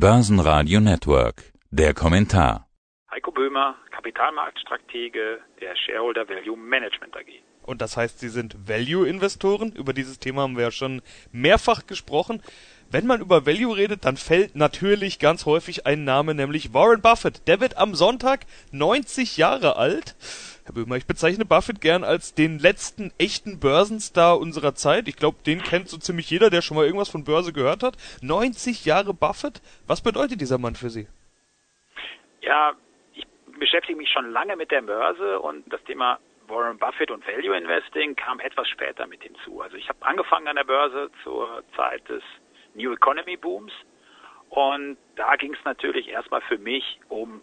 Börsenradio Network. Der Kommentar. Heiko Böhmer, Kapitalmarktstratege der Shareholder Value Management AG. Und das heißt, Sie sind Value-Investoren. Über dieses Thema haben wir ja schon mehrfach gesprochen. Wenn man über Value redet, dann fällt natürlich ganz häufig ein Name, nämlich Warren Buffett. Der wird am Sonntag 90 Jahre alt. Herr Böhmer, ich bezeichne Buffett gern als den letzten echten Börsenstar unserer Zeit. Ich glaube, den kennt so ziemlich jeder, der schon mal irgendwas von Börse gehört hat. 90 Jahre Buffett. Was bedeutet dieser Mann für Sie? Ja, ich beschäftige mich schon lange mit der Börse und das Thema Warren Buffett und Value Investing kam etwas später mit hinzu. Also ich habe angefangen an der Börse zur Zeit des New Economy Booms. Und da ging es natürlich erstmal für mich um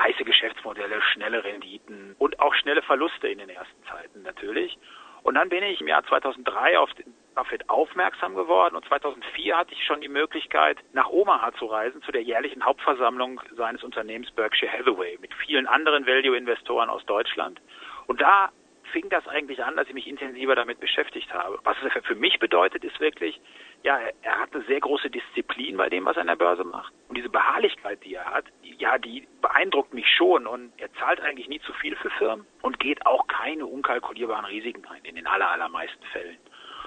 heiße Geschäftsmodelle, schnelle Renditen und auch schnelle Verluste in den ersten Zeiten natürlich. Und dann bin ich im Jahr 2003 auf den Buffett aufmerksam geworden und 2004 hatte ich schon die Möglichkeit, nach Omaha zu reisen, zu der jährlichen Hauptversammlung seines Unternehmens Berkshire Hathaway mit vielen anderen Value-Investoren aus Deutschland. Und da fing das eigentlich an, dass ich mich intensiver damit beschäftigt habe. Was es für mich bedeutet, ist wirklich, ja, er hat eine sehr große Disziplin bei dem, was er an der Börse macht. Und diese Beharrlichkeit, die er hat, ja, die beeindruckt mich schon. Und er zahlt eigentlich nie zu viel für Firmen und geht auch keine unkalkulierbaren Risiken ein, in den aller, allermeisten Fällen.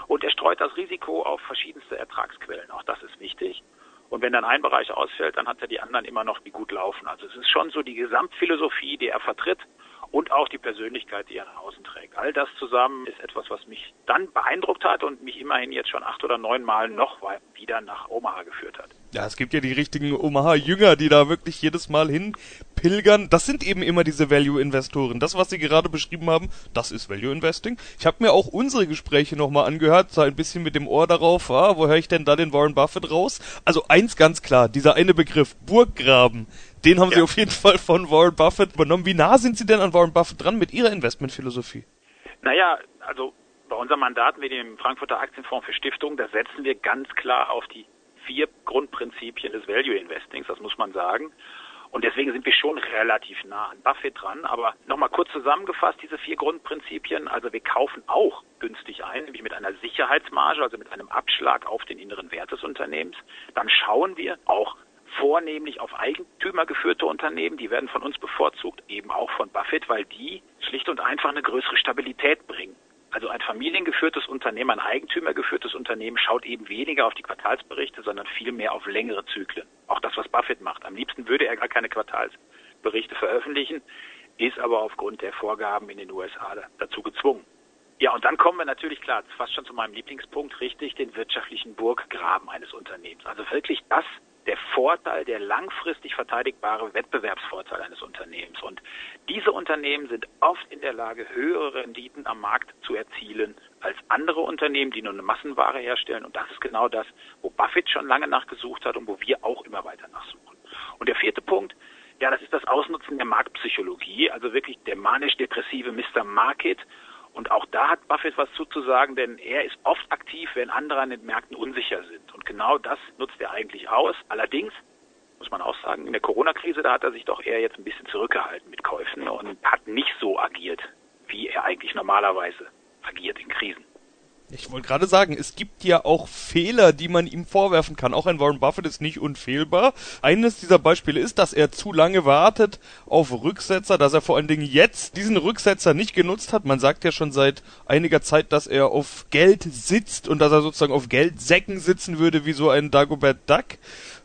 Und er streut das Risiko auf verschiedenste Ertragsquellen. Auch das ist wichtig. Und wenn dann ein Bereich ausfällt, dann hat er die anderen immer noch, die gut laufen. Also es ist schon so die Gesamtphilosophie, die er vertritt und auch die Persönlichkeit, die er nach außen trägt. All das zusammen ist etwas, was mich dann beeindruckt hat und mich immerhin jetzt schon acht oder neun Mal noch wieder nach Omaha geführt hat. Ja, es gibt ja die richtigen Omaha-Jünger, die da wirklich jedes Mal hin pilgern. Das sind eben immer diese Value-Investoren. Das, was Sie gerade beschrieben haben, das ist Value-Investing. Ich habe mir auch unsere Gespräche nochmal angehört, so ein bisschen mit dem Ohr darauf, ah, wo höre ich denn da den Warren Buffett raus? Also eins ganz klar, dieser eine Begriff, Burggraben, den haben ja. Sie auf jeden Fall von Warren Buffett übernommen. Wie nah sind Sie denn an Warren Buffett dran mit Ihrer Investmentphilosophie? Naja, also bei unserem Mandat mit dem Frankfurter Aktienfonds für Stiftungen, da setzen wir ganz klar auf die vier Grundprinzipien des Value Investings, das muss man sagen. Und deswegen sind wir schon relativ nah an Buffett dran. Aber nochmal kurz zusammengefasst, diese vier Grundprinzipien. Also wir kaufen auch günstig ein, nämlich mit einer Sicherheitsmarge, also mit einem Abschlag auf den inneren Wert des Unternehmens. Dann schauen wir auch vornehmlich auf Eigentümer geführte Unternehmen. Die werden von uns bevorzugt, eben auch von Buffett, weil die schlicht und einfach eine größere Stabilität bringen. Also ein familiengeführtes Unternehmen, ein eigentümergeführtes Unternehmen schaut eben weniger auf die Quartalsberichte, sondern vielmehr auf längere Zyklen. Auch das, was Buffett macht. Am liebsten würde er gar keine Quartalsberichte veröffentlichen, ist aber aufgrund der Vorgaben in den USA dazu gezwungen. Ja, und dann kommen wir natürlich klar, fast schon zu meinem Lieblingspunkt, richtig, den wirtschaftlichen Burggraben eines Unternehmens. Also wirklich das, der Vorteil, der langfristig verteidigbare Wettbewerbsvorteil eines Unternehmens. Und diese Unternehmen sind oft in der Lage, höhere Renditen am Markt zu erzielen als andere Unternehmen, die nur eine Massenware herstellen. Und das ist genau das, wo Buffett schon lange nachgesucht hat und wo wir auch immer weiter nachsuchen. Und der vierte Punkt, ja, das ist das Ausnutzen der Marktpsychologie, also wirklich der manisch-depressive Mr. Market und auch da hat Buffett was zuzusagen, denn er ist oft aktiv, wenn andere an den Märkten unsicher sind. Und genau das nutzt er eigentlich aus. Allerdings muss man auch sagen, in der Corona-Krise, da hat er sich doch eher jetzt ein bisschen zurückgehalten mit Käufen und hat nicht so agiert, wie er eigentlich normalerweise agiert in Krisen. Ich wollte gerade sagen, es gibt ja auch Fehler, die man ihm vorwerfen kann. Auch ein Warren Buffett ist nicht unfehlbar. Eines dieser Beispiele ist, dass er zu lange wartet auf Rücksetzer, dass er vor allen Dingen jetzt diesen Rücksetzer nicht genutzt hat. Man sagt ja schon seit einiger Zeit, dass er auf Geld sitzt und dass er sozusagen auf Geldsäcken sitzen würde, wie so ein Dagobert Duck.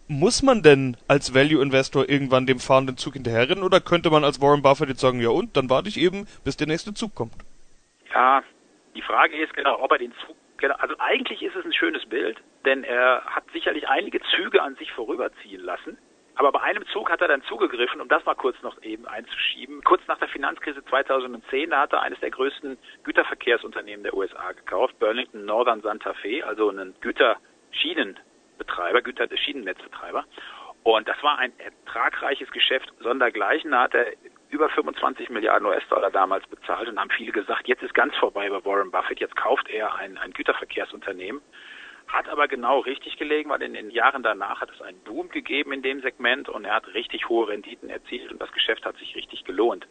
Muss man denn als Value Investor irgendwann dem fahrenden Zug hinterherrennen oder könnte man als Warren Buffett jetzt sagen, ja und, dann warte ich eben, bis der nächste Zug kommt? Ja, die Frage ist genau, ob er den Zug, genau, also eigentlich ist es ein schönes Bild, denn er hat sicherlich einige Züge an sich vorüberziehen lassen. Aber bei einem Zug hat er dann zugegriffen, um das mal kurz noch eben einzuschieben. Kurz nach der Finanzkrise 2010, da hat er eines der größten Güterverkehrsunternehmen der USA gekauft, Burlington Northern Santa Fe, also einen Güterschienenbetreiber, Güterschienennetzbetreiber. Und das war ein ertragreiches Geschäft sondergleichen. Hat er über 25 Milliarden US-Dollar damals bezahlt und haben viele gesagt, jetzt ist ganz vorbei bei Warren Buffett, jetzt kauft er ein, ein Güterverkehrsunternehmen. Hat aber genau richtig gelegen, weil in den Jahren danach hat es einen Boom gegeben in dem Segment und er hat richtig hohe Renditen erzielt und das Geschäft hat sich richtig gelohnt.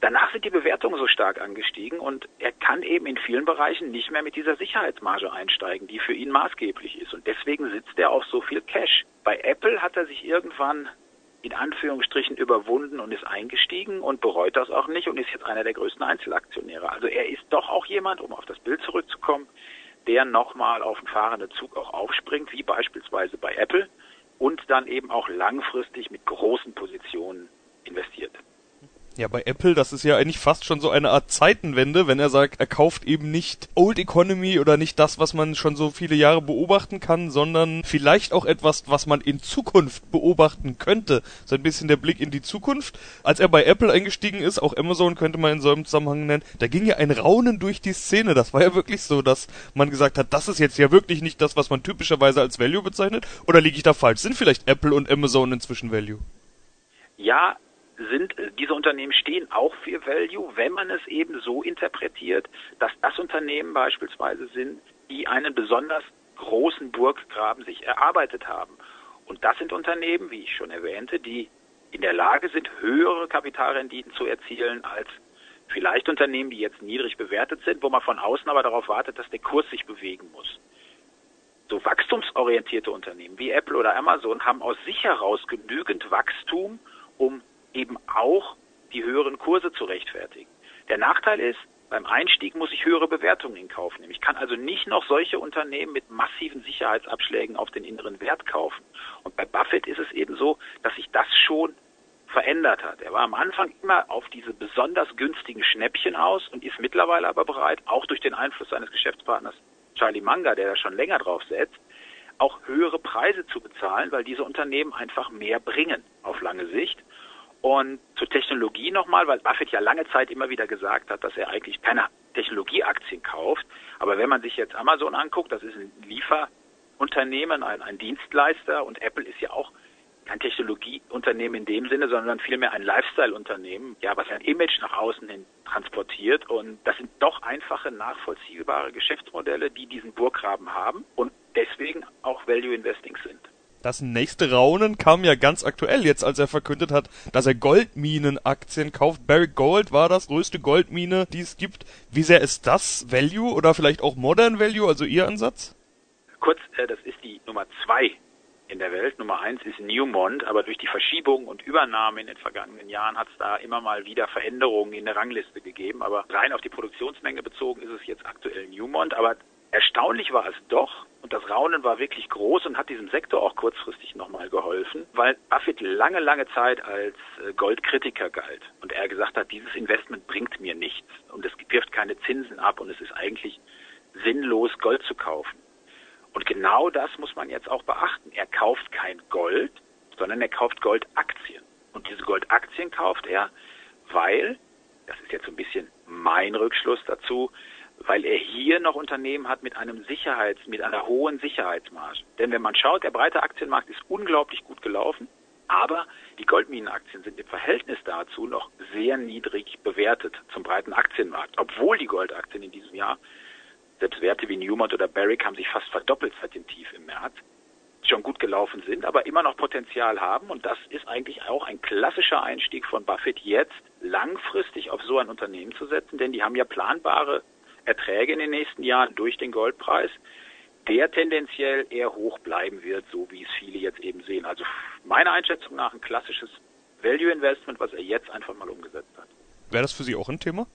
Danach sind die Bewertungen so stark angestiegen und er kann eben in vielen Bereichen nicht mehr mit dieser Sicherheitsmarge einsteigen, die für ihn maßgeblich ist. Und deswegen sitzt er auf so viel Cash. Bei Apple hat er sich irgendwann in Anführungsstrichen überwunden und ist eingestiegen und bereut das auch nicht und ist jetzt einer der größten Einzelaktionäre. Also er ist doch auch jemand, um auf das Bild zurückzukommen, der nochmal auf den fahrenden Zug auch aufspringt, wie beispielsweise bei Apple und dann eben auch langfristig mit großen Positionen investiert. Ja, bei Apple, das ist ja eigentlich fast schon so eine Art Zeitenwende, wenn er sagt, er kauft eben nicht Old Economy oder nicht das, was man schon so viele Jahre beobachten kann, sondern vielleicht auch etwas, was man in Zukunft beobachten könnte. So ein bisschen der Blick in die Zukunft. Als er bei Apple eingestiegen ist, auch Amazon könnte man in so einem Zusammenhang nennen, da ging ja ein Raunen durch die Szene. Das war ja wirklich so, dass man gesagt hat, das ist jetzt ja wirklich nicht das, was man typischerweise als Value bezeichnet. Oder liege ich da falsch? Sind vielleicht Apple und Amazon inzwischen Value? Ja, sind, äh, diese Unternehmen stehen auch für Value, wenn man es eben so interpretiert, dass das Unternehmen beispielsweise sind, die einen besonders großen Burggraben sich erarbeitet haben. Und das sind Unternehmen, wie ich schon erwähnte, die in der Lage sind, höhere Kapitalrenditen zu erzielen als vielleicht Unternehmen, die jetzt niedrig bewertet sind, wo man von außen aber darauf wartet, dass der Kurs sich bewegen muss. So wachstumsorientierte Unternehmen wie Apple oder Amazon haben aus sich heraus genügend Wachstum, um eben auch die höheren Kurse zu rechtfertigen. Der Nachteil ist, beim Einstieg muss ich höhere Bewertungen in Kauf nehmen. Ich kann also nicht noch solche Unternehmen mit massiven Sicherheitsabschlägen auf den inneren Wert kaufen. Und bei Buffett ist es eben so, dass sich das schon verändert hat. Er war am Anfang immer auf diese besonders günstigen Schnäppchen aus und ist mittlerweile aber bereit, auch durch den Einfluss seines Geschäftspartners Charlie Munger, der da schon länger drauf setzt, auch höhere Preise zu bezahlen, weil diese Unternehmen einfach mehr bringen auf lange Sicht. Und zur Technologie nochmal, weil Buffett ja lange Zeit immer wieder gesagt hat, dass er eigentlich keine Technologieaktien kauft. Aber wenn man sich jetzt Amazon anguckt, das ist ein Lieferunternehmen, ein, ein Dienstleister und Apple ist ja auch kein Technologieunternehmen in dem Sinne, sondern vielmehr ein Lifestyle-Unternehmen, ja, was ein Image nach außen hin transportiert. Und das sind doch einfache, nachvollziehbare Geschäftsmodelle, die diesen Burggraben haben und deswegen auch Value Investing sind. Das nächste Raunen kam ja ganz aktuell jetzt, als er verkündet hat, dass er Goldminenaktien kauft. Barrick Gold war das größte Goldmine, die es gibt. Wie sehr ist das Value oder vielleicht auch Modern Value, also Ihr Ansatz? Kurz, äh, das ist die Nummer zwei in der Welt. Nummer eins ist Newmont, aber durch die Verschiebung und Übernahme in den vergangenen Jahren hat es da immer mal wieder Veränderungen in der Rangliste gegeben. Aber rein auf die Produktionsmenge bezogen ist es jetzt aktuell Newmont. Aber erstaunlich war es doch, und das Raunen war wirklich groß und hat diesem Sektor auch kurzfristig nochmal geholfen, weil Buffett lange, lange Zeit als äh, Goldkritiker galt und er gesagt hat, dieses Investment bringt mir nichts und es wirft keine Zinsen ab und es ist eigentlich sinnlos, Gold zu kaufen. Und genau das muss man jetzt auch beachten. Er kauft kein Gold, sondern er kauft Goldaktien. Und diese Goldaktien kauft er, weil, das ist jetzt so ein bisschen mein Rückschluss dazu, weil er hier noch Unternehmen hat mit einem Sicherheits, mit einer hohen Sicherheitsmarge. Denn wenn man schaut, der breite Aktienmarkt ist unglaublich gut gelaufen, aber die Goldminenaktien sind im Verhältnis dazu noch sehr niedrig bewertet zum breiten Aktienmarkt, obwohl die Goldaktien in diesem Jahr, selbst Werte wie Newmont oder Barrick haben sich fast verdoppelt seit dem Tief im März, schon gut gelaufen sind, aber immer noch Potenzial haben. Und das ist eigentlich auch ein klassischer Einstieg von Buffett, jetzt langfristig auf so ein Unternehmen zu setzen, denn die haben ja planbare Erträge in den nächsten Jahren durch den Goldpreis, der tendenziell eher hoch bleiben wird, so wie es viele jetzt eben sehen. Also meiner Einschätzung nach ein klassisches Value Investment, was er jetzt einfach mal umgesetzt hat. Wäre das für Sie auch ein Thema?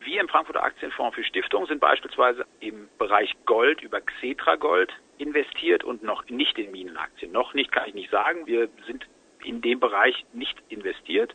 Wir im Frankfurter Aktienfonds für Stiftungen sind beispielsweise im Bereich Gold über Xetra Gold investiert und noch nicht in Minenaktien. Noch nicht kann ich nicht sagen. Wir sind in dem Bereich nicht investiert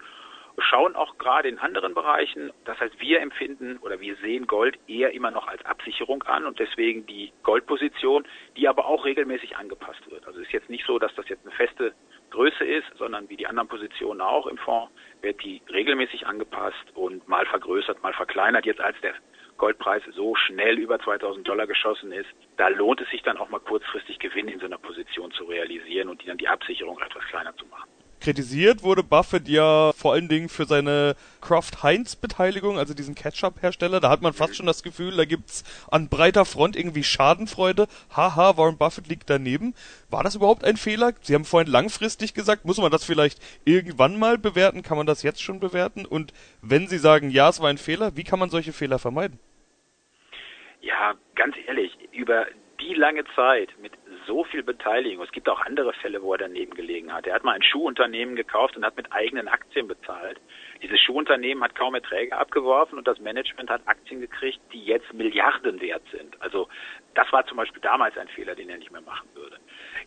schauen auch gerade in anderen Bereichen. Das heißt, wir empfinden oder wir sehen Gold eher immer noch als Absicherung an und deswegen die Goldposition, die aber auch regelmäßig angepasst wird. Also es ist jetzt nicht so, dass das jetzt eine feste Größe ist, sondern wie die anderen Positionen auch im Fonds wird die regelmäßig angepasst und mal vergrößert, mal verkleinert. Jetzt als der Goldpreis so schnell über 2000 Dollar geschossen ist, da lohnt es sich dann auch mal kurzfristig Gewinn in so einer Position zu realisieren und die dann die Absicherung etwas kleiner zu machen. Kritisiert wurde Buffett ja vor allen Dingen für seine Kraft Heinz Beteiligung, also diesen Ketchup-Hersteller. Da hat man fast schon das Gefühl, da gibt's an breiter Front irgendwie Schadenfreude. Haha, Warren Buffett liegt daneben. War das überhaupt ein Fehler? Sie haben vorhin langfristig gesagt. Muss man das vielleicht irgendwann mal bewerten? Kann man das jetzt schon bewerten? Und wenn Sie sagen, ja, es war ein Fehler, wie kann man solche Fehler vermeiden? Ja, ganz ehrlich, über die lange Zeit mit so viel Beteiligung. Es gibt auch andere Fälle, wo er daneben gelegen hat. Er hat mal ein Schuhunternehmen gekauft und hat mit eigenen Aktien bezahlt. Dieses Schuhunternehmen hat kaum Erträge abgeworfen und das Management hat Aktien gekriegt, die jetzt Milliarden wert sind. Also das war zum Beispiel damals ein Fehler, den er nicht mehr machen würde.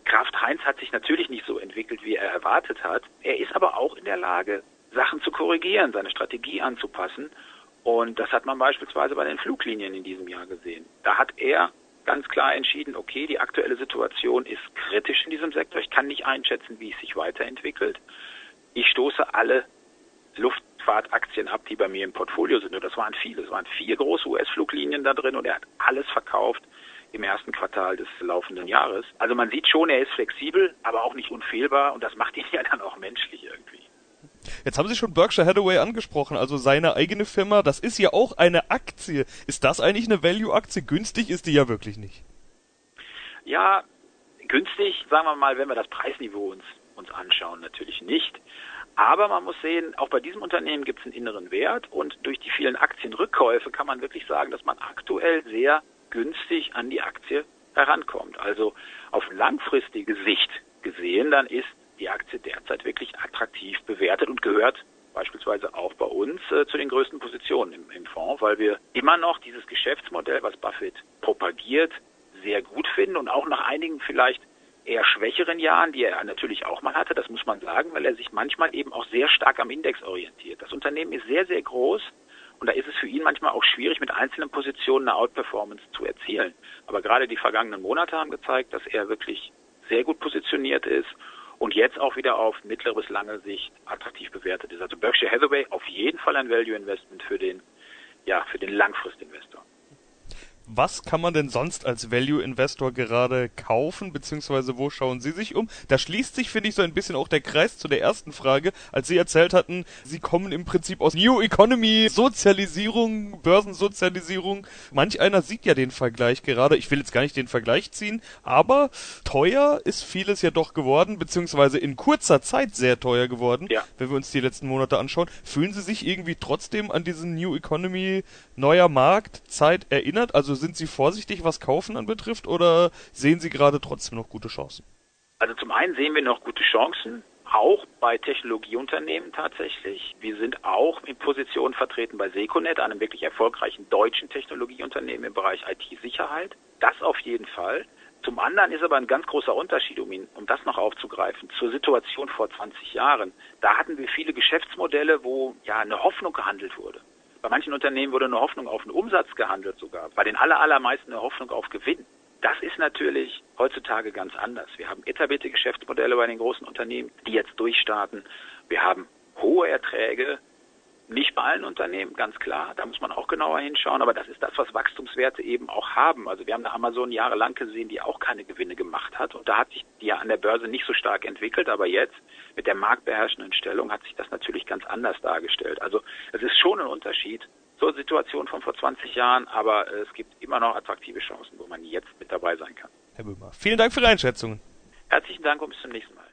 Kraft Heinz hat sich natürlich nicht so entwickelt, wie er erwartet hat. Er ist aber auch in der Lage, Sachen zu korrigieren, seine Strategie anzupassen. Und das hat man beispielsweise bei den Fluglinien in diesem Jahr gesehen. Da hat er ganz klar entschieden, okay, die aktuelle Situation ist kritisch in diesem Sektor. Ich kann nicht einschätzen, wie es sich weiterentwickelt. Ich stoße alle Luftfahrtaktien ab, die bei mir im Portfolio sind. Und das waren viele. Es waren vier große US-Fluglinien da drin und er hat alles verkauft im ersten Quartal des laufenden Jahres. Also man sieht schon, er ist flexibel, aber auch nicht unfehlbar und das macht ihn ja dann auch menschlich irgendwie. Jetzt haben Sie schon Berkshire Hathaway angesprochen, also seine eigene Firma. Das ist ja auch eine Aktie. Ist das eigentlich eine Value-Aktie? Günstig ist die ja wirklich nicht. Ja, günstig, sagen wir mal, wenn wir das Preisniveau uns, uns anschauen, natürlich nicht. Aber man muss sehen, auch bei diesem Unternehmen gibt es einen inneren Wert und durch die vielen Aktienrückkäufe kann man wirklich sagen, dass man aktuell sehr günstig an die Aktie herankommt. Also auf langfristige Sicht gesehen, dann ist die Aktie derzeit wirklich attraktiv bewertet und gehört beispielsweise auch bei uns äh, zu den größten Positionen im, im Fonds, weil wir immer noch dieses Geschäftsmodell, was Buffett propagiert, sehr gut finden und auch nach einigen vielleicht eher schwächeren Jahren, die er natürlich auch mal hatte, das muss man sagen, weil er sich manchmal eben auch sehr stark am Index orientiert. Das Unternehmen ist sehr, sehr groß und da ist es für ihn manchmal auch schwierig, mit einzelnen Positionen eine Outperformance zu erzielen. Aber gerade die vergangenen Monate haben gezeigt, dass er wirklich sehr gut positioniert ist und jetzt auch wieder auf mittlere bis lange Sicht attraktiv bewertet ist. Also Berkshire Hathaway auf jeden Fall ein Value Investment für den, ja, für den Langfristinvestor was kann man denn sonst als Value Investor gerade kaufen, beziehungsweise wo schauen Sie sich um? Da schließt sich, finde ich, so ein bisschen auch der Kreis zu der ersten Frage, als Sie erzählt hatten, Sie kommen im Prinzip aus New Economy, Sozialisierung, Börsensozialisierung. Manch einer sieht ja den Vergleich gerade. Ich will jetzt gar nicht den Vergleich ziehen, aber teuer ist vieles ja doch geworden, beziehungsweise in kurzer Zeit sehr teuer geworden, ja. wenn wir uns die letzten Monate anschauen. Fühlen Sie sich irgendwie trotzdem an diesen New Economy neuer Markt Zeit erinnert? Also sind Sie vorsichtig, was Kaufen anbetrifft, oder sehen Sie gerade trotzdem noch gute Chancen? Also zum einen sehen wir noch gute Chancen, auch bei Technologieunternehmen tatsächlich. Wir sind auch in Positionen vertreten bei Seconet, einem wirklich erfolgreichen deutschen Technologieunternehmen im Bereich IT-Sicherheit. Das auf jeden Fall. Zum anderen ist aber ein ganz großer Unterschied, um, ihn, um das noch aufzugreifen, zur Situation vor 20 Jahren. Da hatten wir viele Geschäftsmodelle, wo ja eine Hoffnung gehandelt wurde. Bei manchen Unternehmen wurde eine Hoffnung auf einen Umsatz gehandelt sogar. Bei den allermeisten eine Hoffnung auf Gewinn. Das ist natürlich heutzutage ganz anders. Wir haben etablierte Geschäftsmodelle bei den großen Unternehmen, die jetzt durchstarten. Wir haben hohe Erträge, nicht bei allen Unternehmen, ganz klar. Da muss man auch genauer hinschauen. Aber das ist das, was Wachstumswerte eben auch haben. Also wir haben da Amazon jahrelang gesehen, die auch keine Gewinne gemacht hat. Und da hat sich die ja an der Börse nicht so stark entwickelt. Aber jetzt mit der marktbeherrschenden Stellung hat sich das natürlich ganz anders dargestellt. Also es ist schon ein Unterschied zur Situation von vor 20 Jahren. Aber es gibt immer noch attraktive Chancen, wo man jetzt mit dabei sein kann. Herr Böhmer, vielen Dank für Ihre Einschätzungen. Herzlichen Dank und bis zum nächsten Mal.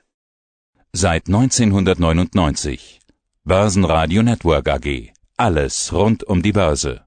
Seit 1999 Börsenradio Network AG. Alles rund um die Börse.